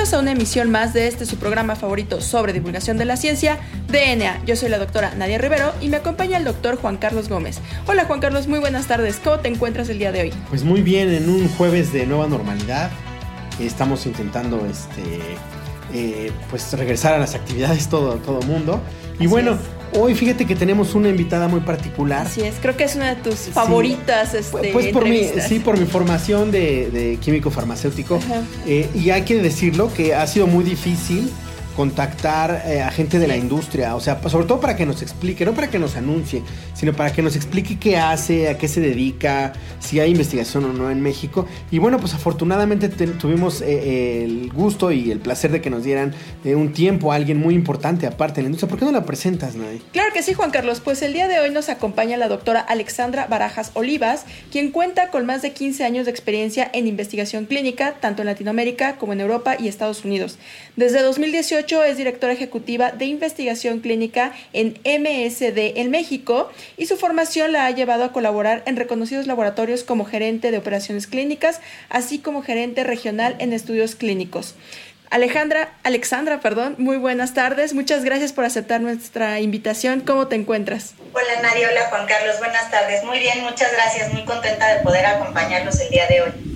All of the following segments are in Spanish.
Bienvenidos a una emisión más de este su programa favorito sobre divulgación de la ciencia, DNA. Yo soy la doctora Nadia Rivero y me acompaña el doctor Juan Carlos Gómez. Hola Juan Carlos, muy buenas tardes. ¿Cómo te encuentras el día de hoy? Pues muy bien, en un jueves de nueva normalidad. Estamos intentando este, eh, pues regresar a las actividades todo, todo mundo. Y bueno, Hoy fíjate que tenemos una invitada muy particular. Así es, creo que es una de tus favoritas. Este, pues por mi, sí, por mi formación de, químico farmacéutico. Eh, y hay que decirlo que ha sido muy difícil contactar eh, a gente de la industria, o sea, sobre todo para que nos explique, no para que nos anuncie, sino para que nos explique qué hace, a qué se dedica, si hay investigación o no en México. Y bueno, pues afortunadamente tuvimos eh, el gusto y el placer de que nos dieran eh, un tiempo a alguien muy importante aparte de la industria. ¿Por qué no la presentas, Nadie? Claro que sí, Juan Carlos. Pues el día de hoy nos acompaña la doctora Alexandra Barajas Olivas, quien cuenta con más de 15 años de experiencia en investigación clínica, tanto en Latinoamérica como en Europa y Estados Unidos. Desde 2018 es directora ejecutiva de investigación clínica en MSD en México y su formación la ha llevado a colaborar en reconocidos laboratorios como gerente de operaciones clínicas, así como gerente regional en estudios clínicos. Alejandra, Alexandra, perdón, muy buenas tardes. Muchas gracias por aceptar nuestra invitación. ¿Cómo te encuentras? Hola Nadia, hola Juan Carlos, buenas tardes. Muy bien, muchas gracias. Muy contenta de poder acompañarlos el día de hoy.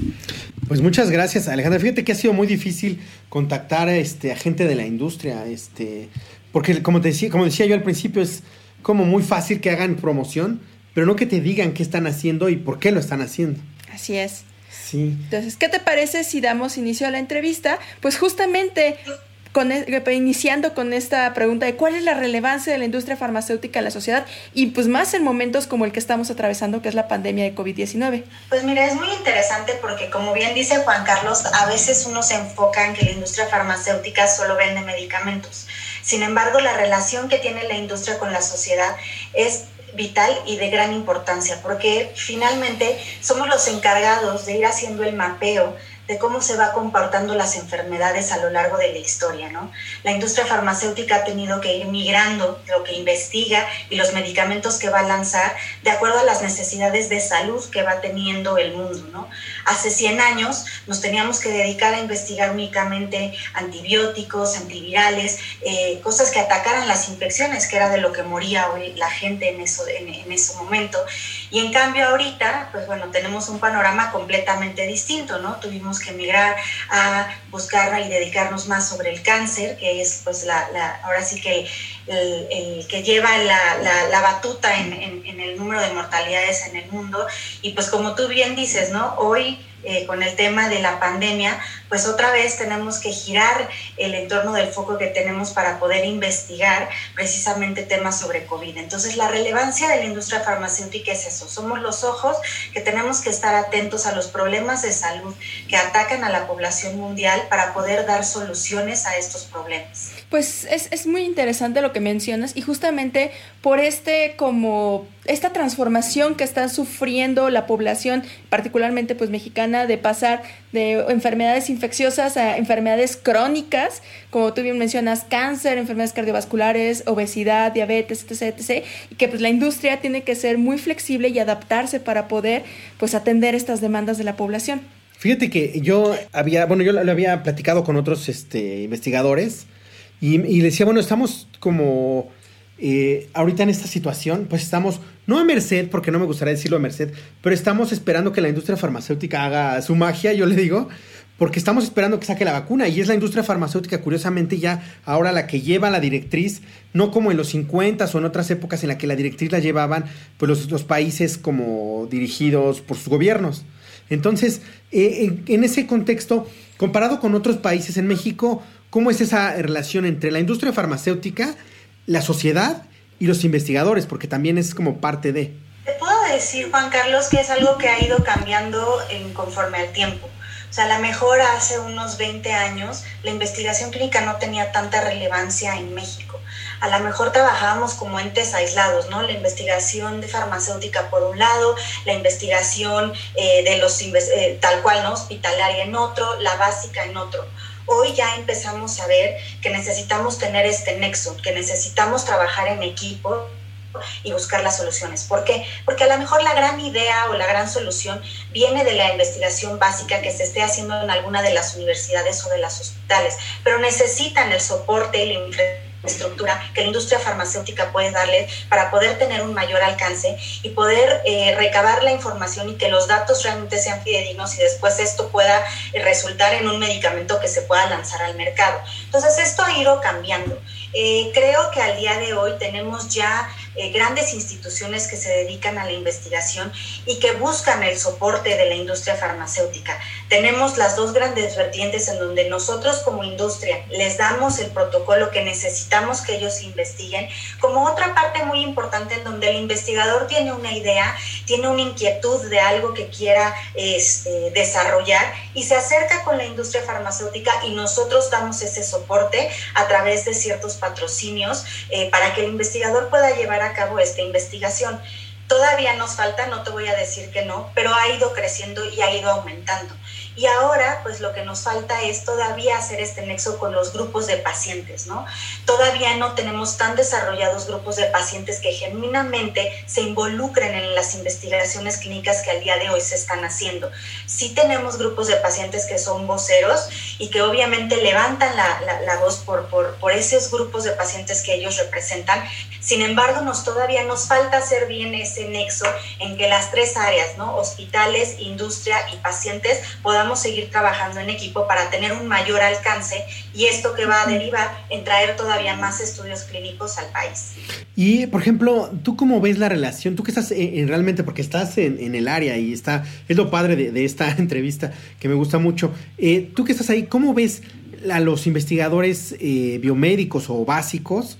Pues muchas gracias, Alejandra. Fíjate que ha sido muy difícil contactar a, este, a gente de la industria, este, porque como, te decía, como decía yo al principio, es como muy fácil que hagan promoción, pero no que te digan qué están haciendo y por qué lo están haciendo. Así es. Sí. Entonces, ¿qué te parece si damos inicio a la entrevista? Pues justamente e, iniciando con esta pregunta de cuál es la relevancia de la industria farmacéutica en la sociedad y pues más en momentos como el que estamos atravesando, que es la pandemia de COVID-19. Pues mira, es muy interesante porque como bien dice Juan Carlos, a veces uno se enfoca en que la industria farmacéutica solo vende medicamentos. Sin embargo, la relación que tiene la industria con la sociedad es vital y de gran importancia, porque finalmente somos los encargados de ir haciendo el mapeo de cómo se va comportando las enfermedades a lo largo de la historia, ¿no? La industria farmacéutica ha tenido que ir migrando lo que investiga y los medicamentos que va a lanzar de acuerdo a las necesidades de salud que va teniendo el mundo, ¿no? Hace 100 años nos teníamos que dedicar a investigar únicamente antibióticos, antivirales, eh, cosas que atacaran las infecciones, que era de lo que moría hoy la gente en, eso, en, ese momento. Y en cambio ahorita, pues bueno, tenemos un panorama completamente distinto, ¿no? Tuvimos que emigrar a buscar y dedicarnos más sobre el cáncer, que es pues la, ahora sí que el, que lleva la, batuta en, en, el número de mortalidades en el mundo. Y pues como tú bien dices, ¿no? Hoy eh, con el tema de la pandemia, pues otra vez tenemos que girar el entorno del foco que tenemos para poder investigar precisamente temas sobre COVID. Entonces, la relevancia de la industria farmacéutica es eso, somos los ojos que tenemos que estar atentos a los problemas de salud que atacan a la población mundial para poder dar soluciones a estos problemas. Pues es, es muy interesante lo que mencionas y justamente por este como esta transformación que está sufriendo la población, particularmente pues mexicana, de pasar de enfermedades infecciosas a enfermedades crónicas, como tú bien mencionas, cáncer, enfermedades cardiovasculares, obesidad, diabetes, etc, etc, y que pues la industria tiene que ser muy flexible y adaptarse para poder pues atender estas demandas de la población. Fíjate que yo había, bueno, yo lo había platicado con otros este, investigadores y, y le decía, bueno, estamos como eh, ahorita en esta situación, pues estamos, no a merced, porque no me gustaría decirlo a merced, pero estamos esperando que la industria farmacéutica haga su magia, yo le digo, porque estamos esperando que saque la vacuna y es la industria farmacéutica, curiosamente, ya ahora la que lleva la directriz, no como en los 50 o en otras épocas en la que la directriz la llevaban pues los, países como dirigidos por sus gobiernos. Entonces, eh, en ese contexto, comparado con otros países en México, ¿cómo es esa relación entre la industria farmacéutica la sociedad y los investigadores, porque también es como parte de... Te puedo decir, Juan Carlos, que es algo que ha ido cambiando en conforme al tiempo. O sea, a lo mejor hace unos 20 años la investigación clínica no tenía tanta relevancia en México. a lo mejor trabajábamos como entes aislados, ¿no? La investigación de farmacéutica por un lado, la investigación eh, de los, eh, tal cual, ¿no? Hospitalaria en otro, la básica en otro. Hoy ya empezamos a ver que necesitamos tener este nexo, que necesitamos trabajar en equipo y buscar las soluciones. ¿Por qué? Porque a lo mejor la gran idea o la gran solución viene de la investigación básica que se esté haciendo en alguna de las universidades o de los hospitales, pero necesitan el soporte y la estructura que la industria farmacéutica puede darle para poder tener un mayor alcance y poder eh, recabar la información y que los datos realmente sean fidedignos y después esto pueda resultar en un medicamento que se pueda lanzar al mercado. Entonces esto ha ido cambiando. Eh, creo que al día de hoy tenemos ya eh, grandes instituciones que se dedican a la investigación y que buscan el soporte de la industria farmacéutica. Tenemos las dos grandes vertientes en donde nosotros como industria les damos el protocolo que necesitamos que ellos investiguen, como otra parte muy importante en donde el investigador tiene una idea, tiene una inquietud de algo que quiera este, desarrollar y se acerca con la industria farmacéutica y nosotros damos ese soporte a través de ciertos patrocinios eh, para que el investigador pueda llevar a cabo esta investigación. Todavía nos falta, no te voy a decir que no, pero ha ido creciendo y ha ido aumentando. Y ahora, pues lo que nos falta es todavía hacer este nexo con los grupos de pacientes, ¿no? Todavía no tenemos tan desarrollados grupos de pacientes que genuinamente se involucren en las investigaciones clínicas que al día de hoy se están haciendo. Sí tenemos grupos de pacientes que son voceros y que obviamente levantan la, la, voz por, por, por esos grupos de pacientes que ellos representan. Sin embargo, nos todavía nos falta hacer bien ese nexo en que las tres áreas, ¿no? Hospitales, industria y pacientes puedan seguir trabajando en equipo para tener un mayor alcance y esto que va a derivar en traer todavía más estudios clínicos al país. Y, por ejemplo, ¿tú cómo ves la relación? Tú que estás en, realmente, porque estás en, el área y está, es lo padre de, esta entrevista que me gusta mucho. Eh, tú que estás ahí, ¿cómo ves a los investigadores eh, biomédicos o básicos?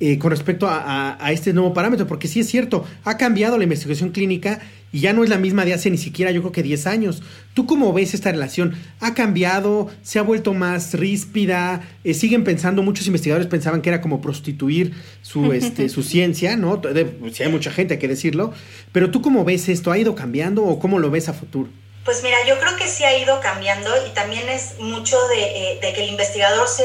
Eh, con respecto a, este nuevo parámetro, porque sí es cierto, ha cambiado la investigación clínica y ya no es la misma de hace ni siquiera yo creo que 10 años. ¿Tú cómo ves esta relación? ¿Ha cambiado? ¿Se ha vuelto más ríspida? Eh, siguen pensando, muchos investigadores pensaban que era como prostituir su, este, su ciencia, ¿no? Si hay mucha gente, hay que decirlo. Pero tú cómo ves esto? ¿Ha ido cambiando o cómo lo ves a futuro? Pues mira, yo creo que sí ha ido cambiando y también es mucho de, eh, de que el investigador se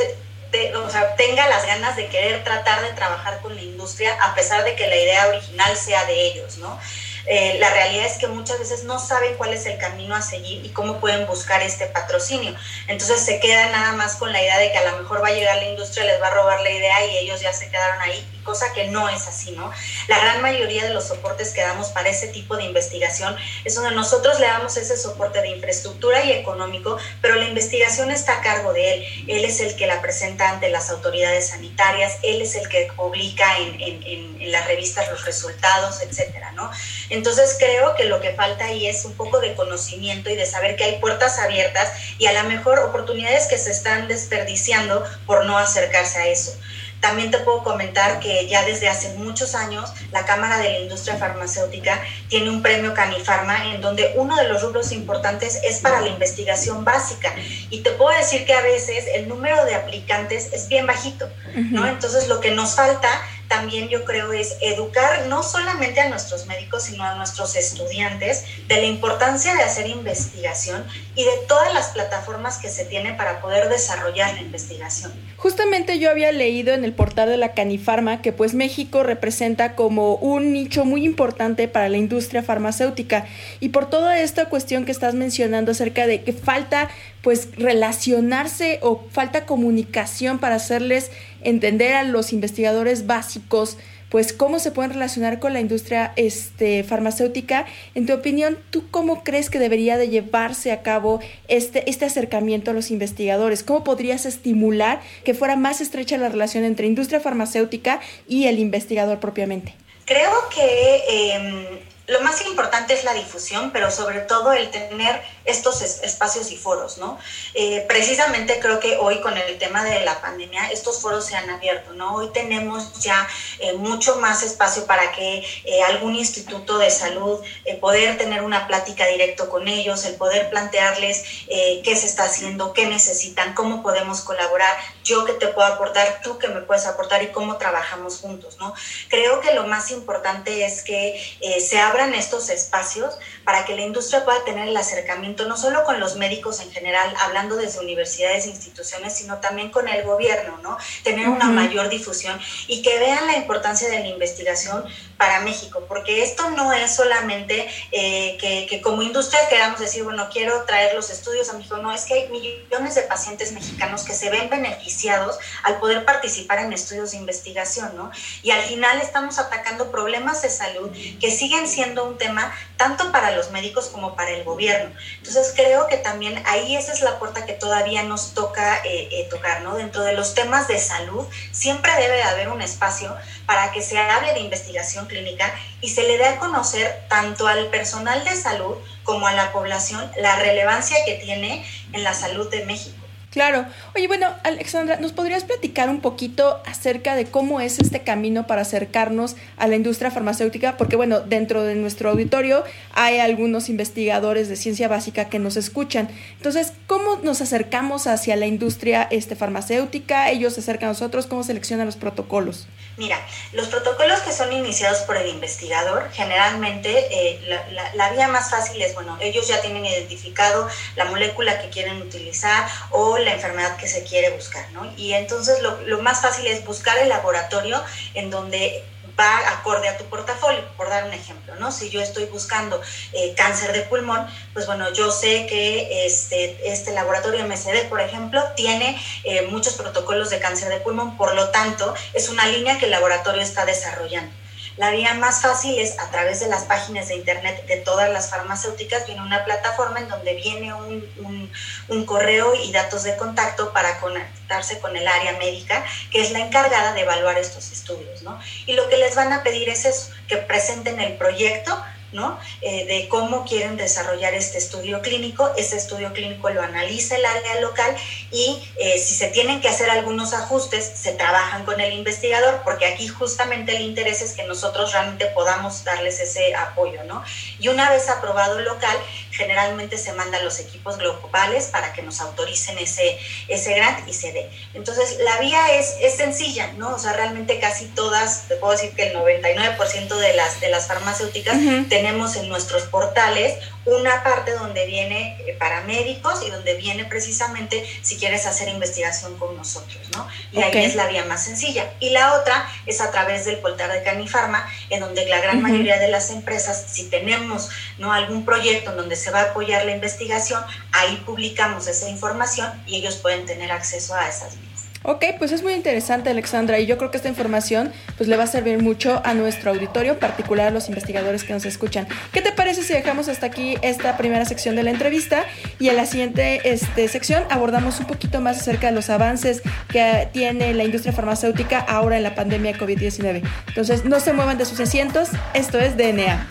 o sea, tenga las ganas de querer tratar de trabajar con la industria a pesar de que la idea original sea de ellos, ¿no? Eh, la realidad es que muchas veces no saben cuál es el camino a seguir y cómo pueden buscar este patrocinio. Entonces se quedan nada más con la idea de que a lo mejor va a llegar la industria, les va a robar la idea y ellos ya se quedaron ahí, cosa que no es así, ¿no? La gran mayoría de los soportes que damos para ese tipo de investigación es donde nosotros le damos ese soporte de infraestructura y económico, pero la investigación está a cargo de él. Él es el que la presenta ante las autoridades sanitarias, él es el que publica en, en, en las revistas los resultados, etcétera, ¿no? Entonces creo que lo que falta ahí es un poco de conocimiento y de saber que hay puertas abiertas y a lo mejor oportunidades que se están desperdiciando por no acercarse a eso. También te puedo comentar que ya desde hace muchos años la Cámara de la Industria Farmacéutica tiene un premio Canifarma en donde uno de los rubros importantes es para la investigación básica. Y te puedo decir que a veces el número de aplicantes es bien bajito, ¿no? Entonces lo que nos falta también yo creo es educar no solamente a nuestros médicos, sino a nuestros estudiantes de la importancia de hacer investigación y de todas las plataformas que se tienen para poder desarrollar la investigación. Justamente yo había leído en el portal de la Canifarma que pues México representa como un nicho muy importante para la industria farmacéutica y por toda esta cuestión que estás mencionando acerca de que falta pues relacionarse o falta comunicación para hacerles entender a los investigadores básicos pues cómo se pueden relacionar con la industria este, farmacéutica. En tu opinión, ¿tú cómo crees que debería de llevarse a cabo este, este acercamiento a los investigadores? ¿Cómo podrías estimular que fuera más estrecha la relación entre industria farmacéutica y el investigador propiamente? Creo que em, lo más importante es la difusión, pero sobre todo el tener estos espacios y foros, ¿no? Eh, precisamente creo que hoy con el tema de la pandemia estos foros se han abierto, ¿no? Hoy tenemos ya eh, mucho más espacio para que eh, algún instituto de salud poder tener una plática directo con ellos, el poder plantearles qué se está haciendo, qué necesitan, cómo podemos colaborar, yo que te puedo aportar, tú que me puedes aportar y cómo trabajamos juntos, ¿no? Creo que lo más importante es que se abran estos espacios para que la industria pueda tener el acercamiento no solo con los médicos en general, hablando desde universidades e instituciones, sino también con el gobierno, ¿no? Tener una mayor difusión y que vean la importancia de la investigación para México, porque esto no es solamente eh, que, que, como industria queramos decir, bueno, quiero traer los estudios a México, no, es que hay millones de pacientes mexicanos que se ven beneficiados al poder participar en estudios de investigación, ¿no? Y al final estamos atacando problemas de salud que siguen siendo un tema tanto para los médicos como para el gobierno. Entonces creo que también ahí esa es la puerta que todavía nos toca eh, eh, tocar, ¿no? Dentro de los temas de salud siempre debe de haber un espacio para que se hable de investigación clínica y se le dé a conocer tanto al personal de salud como a la población la relevancia que tiene en la salud de México. Claro. Oye, bueno, Alexandra, ¿nos podrías platicar un poquito acerca de cómo es este camino para acercarnos a la industria farmacéutica? Porque, bueno, dentro de nuestro auditorio hay algunos investigadores de ciencia básica que nos escuchan. Entonces, ¿cómo nos acercamos hacia la industria este, farmacéutica? ¿Ellos se acercan a nosotros? ¿Cómo seleccionan los protocolos? Mira, los protocolos que son iniciados por el investigador, generalmente eh, la, la vía más fácil es, bueno, ellos ya tienen identificado la molécula que quieren utilizar o la enfermedad que se quiere buscar, ¿no? Y entonces lo, más fácil es buscar el laboratorio en donde va acorde a tu portafolio, por dar un ejemplo, ¿no? Si yo estoy buscando eh, cáncer de pulmón, pues bueno, yo sé que este, este laboratorio MCD, por ejemplo, tiene eh, muchos protocolos de cáncer de pulmón, por lo tanto, es una línea que el laboratorio está desarrollando. La vía más fácil es a través de las páginas de internet de todas las farmacéuticas, viene una plataforma en donde viene un, un, correo y datos de contacto para conectarse con el área médica, que es la encargada de evaluar estos estudios, ¿no? Y lo que les van a pedir es eso, que presenten el proyecto ¿no? Eh, de cómo quieren desarrollar este estudio clínico. Ese estudio clínico lo analiza el área local y eh, si se tienen que hacer algunos ajustes, se trabajan con el investigador, porque aquí justamente el interés es que nosotros realmente podamos darles ese apoyo, ¿no? Y una vez aprobado local, generalmente se mandan los equipos globales para que nos autoricen ese, ese grant y se dé. Entonces, la vía es, es sencilla, ¿no? O sea, realmente casi todas, te puedo decir que el 99% de las, de las farmacéuticas tenemos en nuestros portales una parte donde viene eh, para médicos y donde viene precisamente si quieres hacer investigación con nosotros, ¿no? Y ahí es la vía más sencilla. Y la otra es a través del portal de Canifarma, en donde la gran mayoría de las empresas, si tenemos ¿no? algún proyecto en donde se va a apoyar la investigación, ahí publicamos esa información y ellos pueden tener acceso a esas vías. Ok, pues es muy interesante Alexandra y yo creo que esta información pues le va a servir mucho a nuestro auditorio, en particular a los investigadores que nos escuchan. ¿Qué te parece si dejamos hasta aquí esta primera sección de la entrevista y en la siguiente este, sección abordamos un poquito más acerca de los avances que tiene la industria farmacéutica ahora en la pandemia COVID-19? Entonces no se muevan de sus asientos, esto es DNA.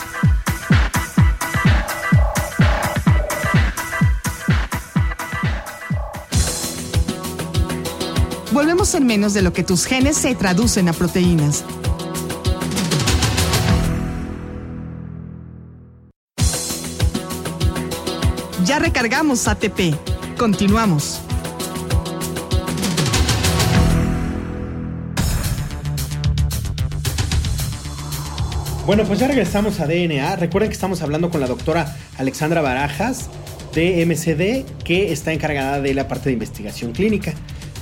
Volvemos en menos de lo que tus genes se traducen a proteínas. Ya recargamos ATP. Continuamos. Bueno, pues ya regresamos a DNA. Recuerden que estamos hablando con la doctora Alexandra Barajas de MCD, que está encargada de la parte de investigación clínica.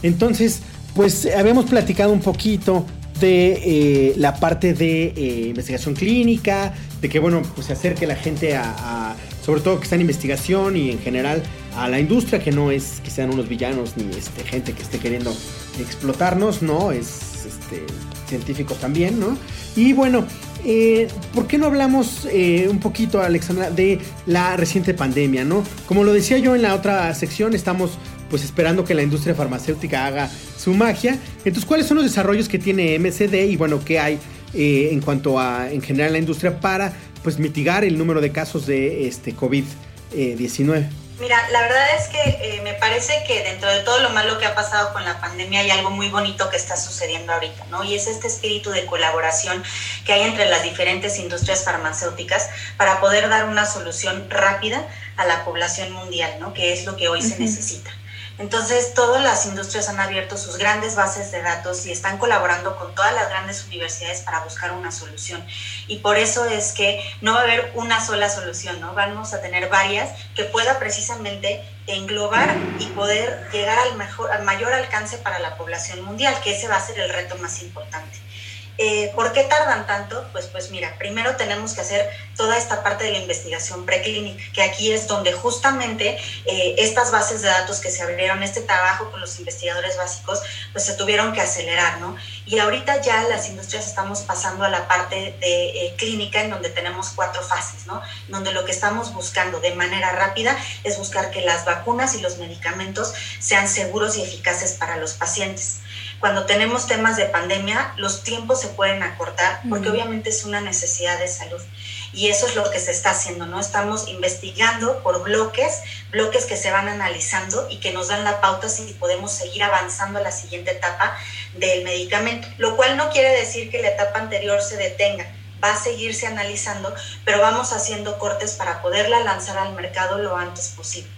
Entonces, pues habíamos platicado un poquito de eh, la parte de eh, investigación clínica, de que bueno, pues se acerque la gente a, sobre todo que está en investigación y en general a la industria, que no es que sean unos villanos ni este, gente que esté queriendo explotarnos, no, es este, científicos también, ¿no? Y bueno, eh, ¿por qué no hablamos un poquito, Alexandra, de la reciente pandemia, ¿no? Como lo decía yo en la otra sección, estamos pues esperando que la industria farmacéutica haga su magia. Entonces, ¿cuáles son los desarrollos que tiene MCD y bueno, qué hay eh, en cuanto a en general la industria para pues mitigar el número de casos de este COVID-19? Mira, la verdad es que eh, me parece que dentro de todo lo malo que ha pasado con la pandemia hay algo muy bonito que está sucediendo ahorita, ¿no? Y es este espíritu de colaboración que hay entre las diferentes industrias farmacéuticas para poder dar una solución rápida a la población mundial, ¿no? Que es lo que hoy se necesita. Entonces, todas las industrias han abierto sus grandes bases de datos y están colaborando con todas las grandes universidades para buscar una solución. Y por eso es que no va a haber una sola solución, ¿no? Vamos a tener varias que pueda precisamente englobar y poder llegar al, mejor, al mayor alcance para la población mundial, que ese va a ser el reto más importante. Eh, ¿Por qué tardan tanto? Pues, pues mira, primero tenemos que hacer toda esta parte de la investigación preclínica, que aquí es donde justamente eh, estas bases de datos que se abrieron, este trabajo con los investigadores básicos, pues se tuvieron que acelerar, ¿no? Y ahorita ya las industrias estamos pasando a la parte de eh, clínica, en donde tenemos cuatro fases, ¿no? Donde lo que estamos buscando de manera rápida es buscar que las vacunas y los medicamentos sean seguros y eficaces para los pacientes cuando tenemos temas de pandemia, los tiempos se pueden acortar porque obviamente es una necesidad de salud. Y eso es lo que se está haciendo, ¿no? Estamos investigando por bloques, bloques que se van analizando y que nos dan la pauta si podemos seguir avanzando a la siguiente etapa del medicamento, lo cual no quiere decir que la etapa anterior se detenga va a seguirse analizando, pero vamos haciendo cortes para poderla lanzar al mercado lo antes posible.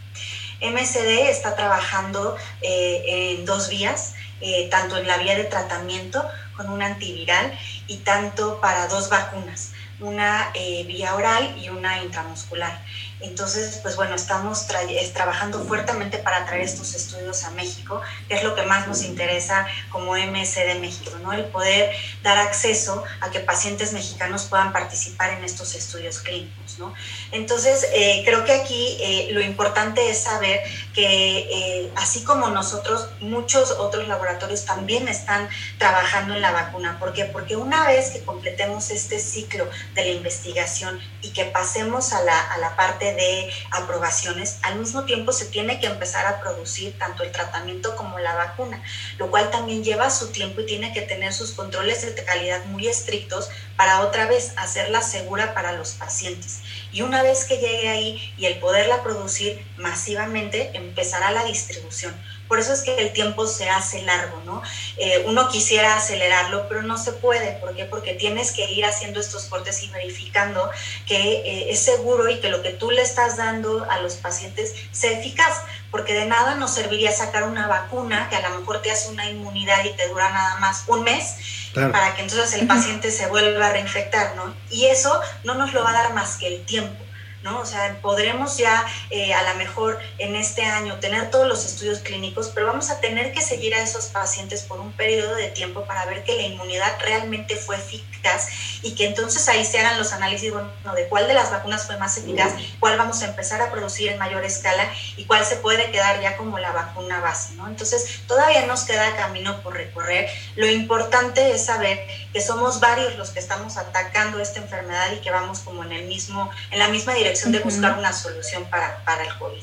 MSD está trabajando eh, en dos vías. Eh, tanto en la vía de tratamiento con un antiviral y tanto para dos vacunas, una eh, vía oral y una intramuscular. Entonces, pues bueno, estamos trabajando fuertemente para traer estos estudios a México, que es lo que más nos interesa como MC de México, ¿no? El poder dar acceso a que pacientes mexicanos puedan participar en estos estudios clínicos, ¿no? Entonces, eh, creo que aquí eh, lo importante es saber que eh, así como nosotros, muchos otros laboratorios también están trabajando en la vacuna. ¿Por qué? Porque una vez que completemos este ciclo de la investigación y que pasemos a la, a la parte de aprobaciones, al mismo tiempo se tiene que empezar a producir tanto el tratamiento como la vacuna, lo cual también lleva su tiempo y tiene que tener sus controles de calidad muy estrictos para otra vez hacerla segura para los pacientes. Y una vez que llegue ahí y el poderla producir masivamente, empezará la distribución por eso es que el tiempo se hace largo, ¿no? Eh, uno quisiera acelerarlo, pero no se puede. ¿Por qué? Porque tienes que ir haciendo estos cortes y verificando que eh, es seguro y que lo que tú le estás dando a los pacientes sea eficaz. Porque de nada nos serviría sacar una vacuna que a lo mejor te hace una inmunidad y te dura nada más un mes. para que entonces el paciente se vuelva a reinfectar, ¿no? Y eso no nos lo va a dar más que el tiempo. ¿No? O sea, podremos ya eh, a lo mejor en este año tener todos los estudios clínicos, pero vamos a tener que seguir a esos pacientes por un periodo de tiempo para ver que la inmunidad realmente fue eficaz y que entonces ahí se hagan los análisis bueno, de cuál de las vacunas fue más eficaz, cuál vamos a empezar a producir en mayor escala y cuál se puede quedar ya como la vacuna base, ¿no? Entonces, todavía nos queda camino por recorrer. Lo importante es saber que somos varios los que estamos atacando esta enfermedad y que vamos como en el mismo en la misma dirección de buscar una solución para, para el COVID.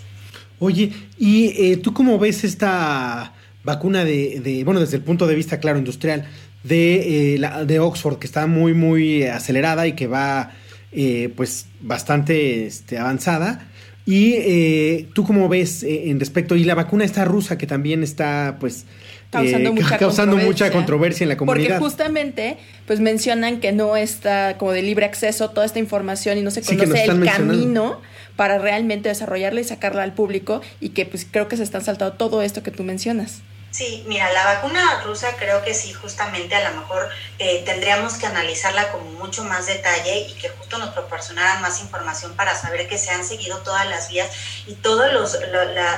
Oye, ¿y eh, tú cómo ves esta vacuna de, bueno, desde el punto de vista, claro, industrial, de, eh, la, de Oxford, que está muy, muy acelerada y que va, eh, pues, bastante este, avanzada? Y tú cómo ves en respecto, y la vacuna esta rusa que también está, pues, causando, mucha, causando controversia. mucha controversia en la comunidad. Porque justamente, pues mencionan que no está como de libre acceso toda esta información y no se conoce el camino para realmente desarrollarla y sacarla al público y que pues creo que se están saltando todo esto que tú mencionas. Sí, mira, la vacuna rusa creo que sí, justamente a lo mejor eh, tendríamos que analizarla con mucho más detalle y que justo nos proporcionaran más información para saber que se han seguido todas las vías y todos los,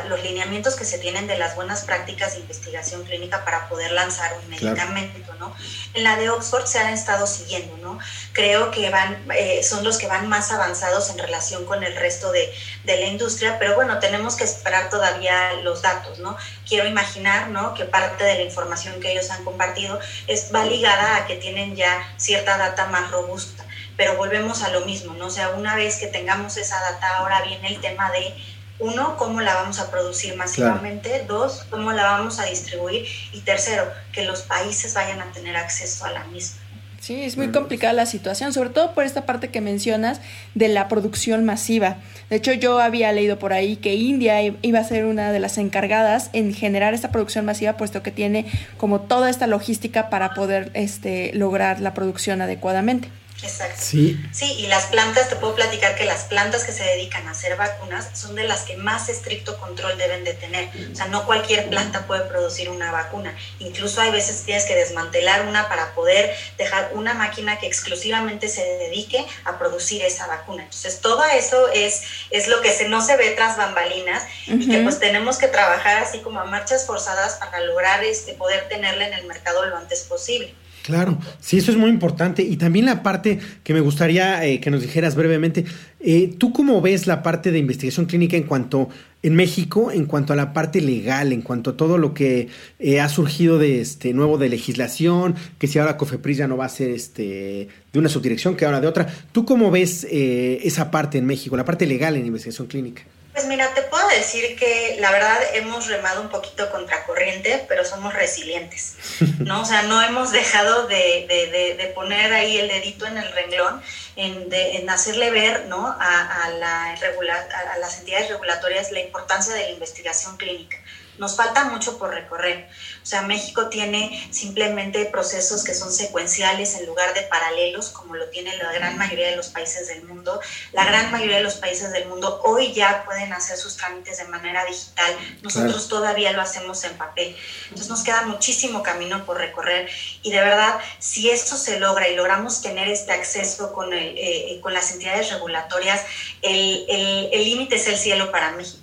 los lineamientos que se tienen de las buenas prácticas de investigación clínica para poder lanzar un medicamento, ¿no? En la de Oxford se han estado siguiendo, ¿no? Creo que van, eh, son los que van más avanzados en relación con el resto de, de la industria, pero bueno, tenemos que esperar todavía los datos, ¿no? Quiero imaginar, ¿no? que parte de la información que ellos han compartido es, va ligada a que tienen ya cierta data más robusta. Pero volvemos a lo mismo, ¿no? O sea, una vez que tengamos esa data, ahora viene el tema de uno, cómo la vamos a producir masivamente, dos, cómo la vamos a distribuir y tercero, que los países vayan a tener acceso a la misma. Sí, es muy complicada la situación, sobre todo por esta parte que mencionas de la producción masiva. De hecho, yo había leído por ahí que India iba a ser una de las encargadas en generar esta producción masiva, puesto que tiene como toda esta logística para poder este, lograr la producción adecuadamente. Exacto. Sí. Sí, y las plantas, te puedo platicar que las plantas que se dedican a hacer vacunas son de las que más estricto control deben de tener. O sea, no cualquier planta puede producir una vacuna. Incluso hay veces tienes que desmantelar una para poder dejar una máquina que exclusivamente se dedique a producir esa vacuna. Entonces, todo eso es, es lo que se, no se ve tras bambalinas y que pues tenemos que trabajar así como a marchas forzadas para lograr este, poder tenerla en el mercado lo antes posible. Claro, sí, eso es muy importante. Y también la parte que me gustaría eh, que nos dijeras brevemente, eh, ¿tú cómo ves la parte de investigación clínica en cuanto, en México, en cuanto a la parte legal, en cuanto a todo lo que eh, ha surgido de este nuevo de legislación, que si ahora COFEPRIS ya no va a ser este de una subdirección, que ahora de otra? ¿Tú cómo ves esa parte en México, la parte legal en investigación clínica? Pues mira, te puedo decir que la verdad hemos remado un poquito contra corriente, pero somos resilientes, ¿no? O sea, no hemos dejado de, de, de, poner ahí el dedito en el renglón, en, en hacerle ver, ¿no? A, la a las entidades regulatorias la importancia de la investigación clínica. Nos falta mucho por recorrer. O sea, México tiene simplemente procesos que son secuenciales en lugar de paralelos, como lo tiene la gran mayoría de los países del mundo. La gran mayoría de los países del mundo hoy ya pueden hacer sus trámites de manera digital. Nosotros todavía lo hacemos en papel. Entonces nos queda muchísimo camino por recorrer. Y de verdad, si esto se logra y logramos tener este acceso con, el, eh, con las entidades regulatorias, el límite es el cielo para México.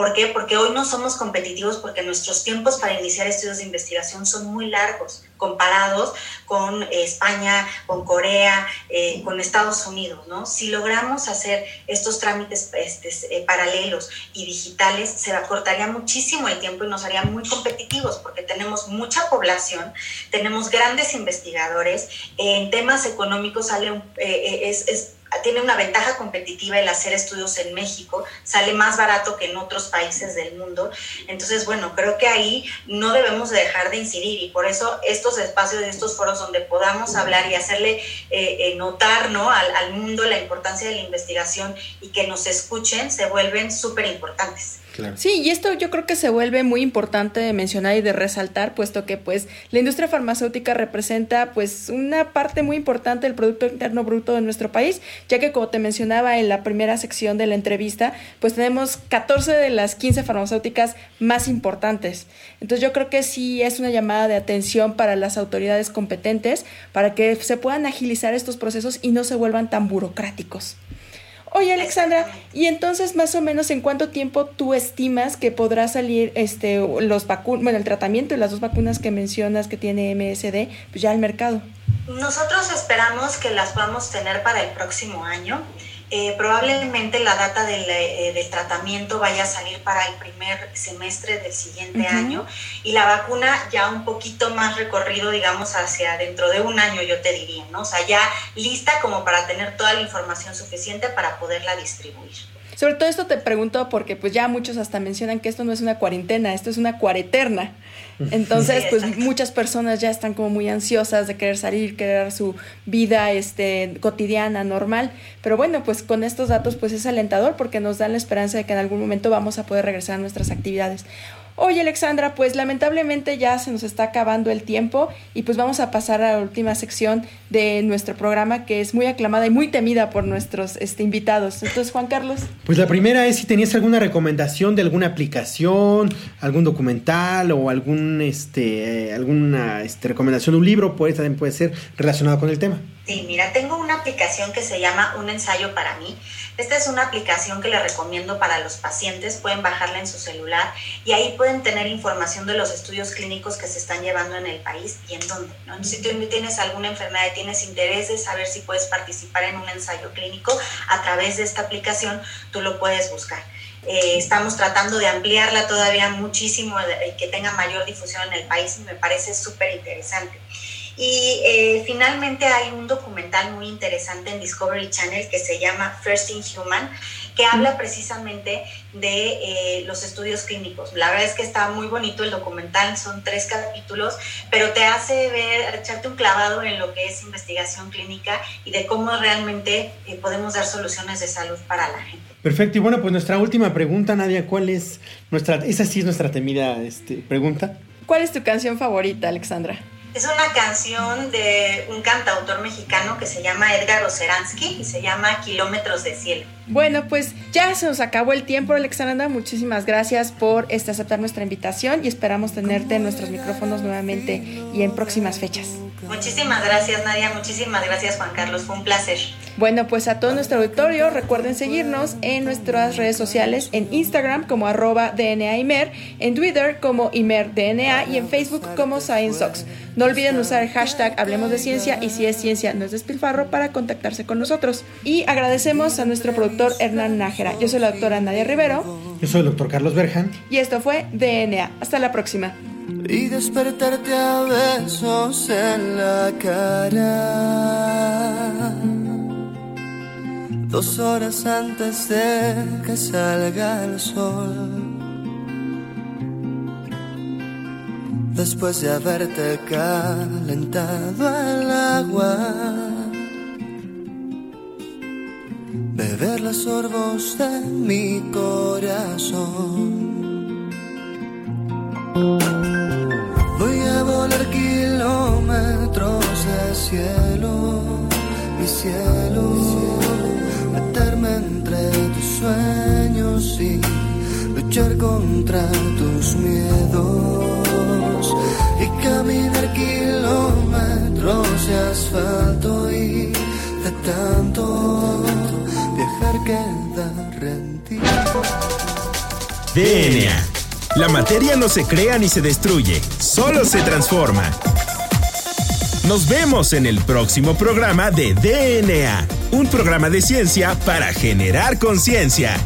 ¿Por qué? Porque hoy no somos competitivos porque nuestros tiempos para iniciar estudios de investigación son muy largos comparados con España, con Corea, eh, con Estados Unidos, ¿no? Si logramos hacer estos trámites este, eh, paralelos y digitales, se acortaría muchísimo el tiempo y nos haría muy competitivos porque tenemos mucha población, tenemos grandes investigadores, en temas económicos sale un, eh, es tiene una ventaja competitiva el hacer estudios en México, sale más barato que en otros países del mundo. Entonces, bueno, creo que ahí no debemos dejar de incidir y por eso estos espacios, estos foros donde podamos hablar y hacerle eh, eh, notar ¿no? al, al mundo la importancia de la investigación y que nos escuchen, se vuelven súper importantes. Sí, y esto yo creo que se vuelve muy importante de mencionar y de resaltar, puesto que pues la industria farmacéutica representa pues una parte muy importante del Producto Interno Bruto de nuestro país, ya que como te mencionaba en la primera sección de la entrevista, pues tenemos 14 de las 15 farmacéuticas más importantes. Entonces yo creo que sí es una llamada de atención para las autoridades competentes para que se puedan agilizar estos procesos y no se vuelvan tan burocráticos. Oye, Alexandra, y entonces más o menos en cuánto tiempo tú estimas que podrá salir este los bueno, el tratamiento y las dos vacunas que mencionas que tiene MSD, pues ya al mercado? Nosotros esperamos que las podamos tener para el próximo año. Eh, probablemente la data del, eh, del, tratamiento vaya a salir para el primer semestre del siguiente año y la vacuna ya un poquito más recorrido, digamos, hacia dentro de un año, yo te diría, ¿no? O sea, ya lista como para tener toda la información suficiente para poderla distribuir. Sobre todo esto te pregunto porque pues ya muchos hasta mencionan que esto no es una cuarentena, esto es una cuareterna. Entonces, pues muchas personas ya están como muy ansiosas de querer salir, querer su vida este cotidiana, normal, pero bueno, pues con estos datos pues es alentador porque nos dan la esperanza de que en algún momento vamos a poder regresar a nuestras actividades. Oye Alexandra, pues lamentablemente ya se nos está acabando el tiempo y pues vamos a pasar a la última sección de nuestro programa que es muy aclamada y muy temida por nuestros este, invitados. Entonces, Juan Carlos. Pues la primera es si tenías alguna recomendación de alguna aplicación, algún documental o algún, este, alguna este, recomendación de un libro, pues también puede ser relacionado con el tema. Sí, mira, tengo una aplicación que se llama Un ensayo para mí. Esta es una aplicación que le recomiendo para los pacientes. Pueden bajarla en su celular y ahí pueden tener información de los estudios clínicos que se están llevando en el país y en dónde. ¿no? Si tú tienes alguna enfermedad y tienes interés de saber si puedes participar en un ensayo clínico a través de esta aplicación, tú lo puedes buscar. Eh, estamos tratando de ampliarla todavía muchísimo y que tenga mayor difusión en el país y me parece súper interesante. Y eh, finalmente hay un documental muy interesante en Discovery Channel que se llama First in Human, que habla precisamente de eh, los estudios clínicos. La verdad es que está muy bonito el documental, son tres capítulos, pero te hace ver, echarte un clavado en lo que es investigación clínica y de cómo realmente eh, podemos dar soluciones de salud para la gente. Perfecto, y bueno, pues nuestra última pregunta, Nadia, ¿cuál es nuestra, esa sí es nuestra temida este, pregunta? ¿Cuál es tu canción favorita, Alexandra? Es una canción de un cantautor mexicano que se llama Edgar Oceransky y se llama Kilómetros de Cielo. Bueno, pues ya se nos acabó el tiempo, Alexandra. Muchísimas gracias por este, aceptar nuestra invitación y esperamos tenerte en nuestros micrófonos nuevamente y en próximas fechas. Muchísimas gracias, Nadia. Muchísimas gracias, Juan Carlos. Fue un placer. Bueno, pues a todo nuestro auditorio, recuerden seguirnos en nuestras redes sociales, en Instagram como arroba DNAImer, en Twitter como ImerDNA y en Facebook como ScienceOx. No olviden usar el hashtag Hablemos de Ciencia y si es ciencia no es despilfarro para contactarse con nosotros. Y agradecemos a nuestro productor Hernán Nájera. Yo soy la doctora Nadia Rivero. Yo soy el doctor Carlos Berjan. Y esto fue DNA. Hasta la próxima. Y despertarte a besos en la cara. Dos horas antes de que salga el sol. después de haberte calentado el agua. Beber los sorbos de mi corazón. Voy a volar kilómetros de cielo, mi cielo, meterme luchar contra tus miedos y caminar kilómetros de asfalto y de tanto viajar queda rendido. DNA. La materia no se crea ni se destruye, solo se transforma. Nos vemos en el próximo programa de DNA, un programa de ciencia para generar conciencia.